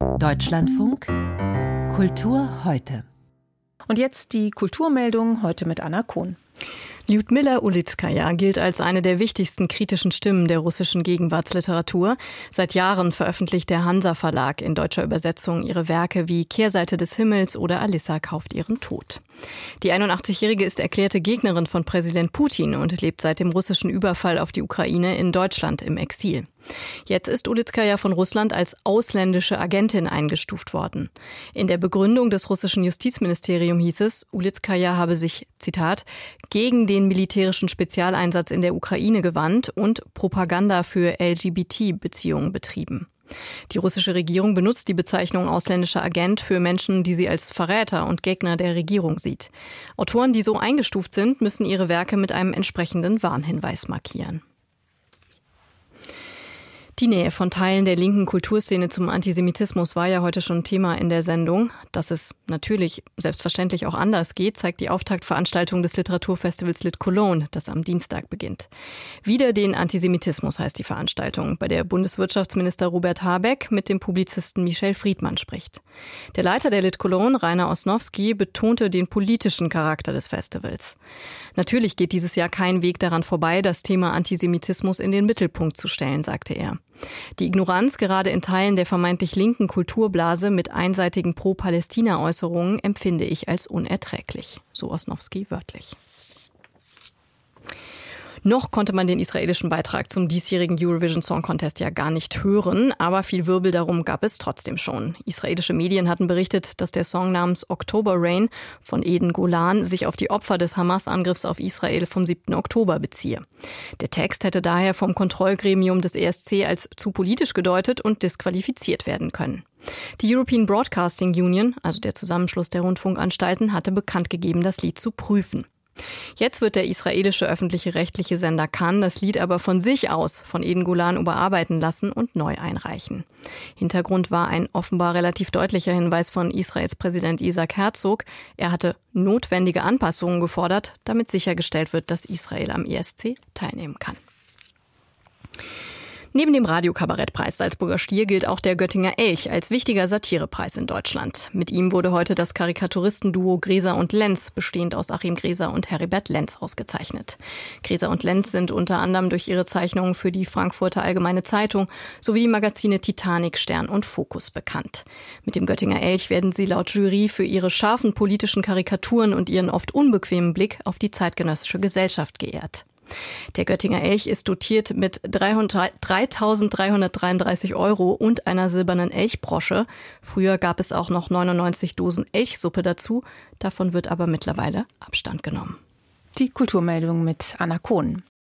Deutschlandfunk Kultur heute. Und jetzt die Kulturmeldung heute mit Anna Kohn. Lyudmila Ulitskaya gilt als eine der wichtigsten kritischen Stimmen der russischen Gegenwartsliteratur. Seit Jahren veröffentlicht der Hansa Verlag in deutscher Übersetzung ihre Werke wie Kehrseite des Himmels oder Alissa kauft ihren Tod. Die 81-Jährige ist erklärte Gegnerin von Präsident Putin und lebt seit dem russischen Überfall auf die Ukraine in Deutschland im Exil. Jetzt ist Ulitskaya von Russland als ausländische Agentin eingestuft worden. In der Begründung des russischen Justizministeriums hieß es, Ulitskaya habe sich, Zitat, gegen den militärischen Spezialeinsatz in der Ukraine gewandt und Propaganda für LGBT-Beziehungen betrieben. Die russische Regierung benutzt die Bezeichnung ausländischer Agent für Menschen, die sie als Verräter und Gegner der Regierung sieht. Autoren, die so eingestuft sind, müssen ihre Werke mit einem entsprechenden Warnhinweis markieren. Die Nähe von Teilen der linken Kulturszene zum Antisemitismus war ja heute schon Thema in der Sendung. Dass es natürlich selbstverständlich auch anders geht, zeigt die Auftaktveranstaltung des Literaturfestivals Lit Cologne, das am Dienstag beginnt. Wieder den Antisemitismus heißt die Veranstaltung, bei der Bundeswirtschaftsminister Robert Habeck mit dem Publizisten Michel Friedmann spricht. Der Leiter der Lit Cologne, Rainer Osnowski, betonte den politischen Charakter des Festivals. Natürlich geht dieses Jahr kein Weg daran vorbei, das Thema Antisemitismus in den Mittelpunkt zu stellen, sagte er. Die Ignoranz gerade in Teilen der vermeintlich linken Kulturblase mit einseitigen Pro-Palästina-Äußerungen empfinde ich als unerträglich, so Osnowski wörtlich. Noch konnte man den israelischen Beitrag zum diesjährigen Eurovision Song Contest ja gar nicht hören, aber viel Wirbel darum gab es trotzdem schon. Israelische Medien hatten berichtet, dass der Song namens October Rain von Eden Golan sich auf die Opfer des Hamas-Angriffs auf Israel vom 7. Oktober beziehe. Der Text hätte daher vom Kontrollgremium des ESC als zu politisch gedeutet und disqualifiziert werden können. Die European Broadcasting Union, also der Zusammenschluss der Rundfunkanstalten, hatte bekannt gegeben, das Lied zu prüfen. Jetzt wird der israelische öffentliche rechtliche Sender Khan das Lied aber von sich aus von Eden Golan überarbeiten lassen und neu einreichen. Hintergrund war ein offenbar relativ deutlicher Hinweis von Israels Präsident Isaac Herzog. Er hatte notwendige Anpassungen gefordert, damit sichergestellt wird, dass Israel am ESC teilnehmen kann. Neben dem Radiokabarettpreis Salzburger Stier gilt auch der Göttinger Elch als wichtiger Satirepreis in Deutschland. Mit ihm wurde heute das Karikaturistenduo Gräser und Lenz, bestehend aus Achim Gräser und Heribert Lenz, ausgezeichnet. Gräser und Lenz sind unter anderem durch ihre Zeichnungen für die Frankfurter Allgemeine Zeitung sowie die Magazine Titanic, Stern und Fokus bekannt. Mit dem Göttinger Elch werden sie laut Jury für ihre scharfen politischen Karikaturen und ihren oft unbequemen Blick auf die zeitgenössische Gesellschaft geehrt. Der Göttinger Elch ist dotiert mit 3.333 Euro und einer silbernen Elchbrosche. Früher gab es auch noch 99 Dosen Elchsuppe dazu. Davon wird aber mittlerweile Abstand genommen. Die Kulturmeldung mit Anna Kohn.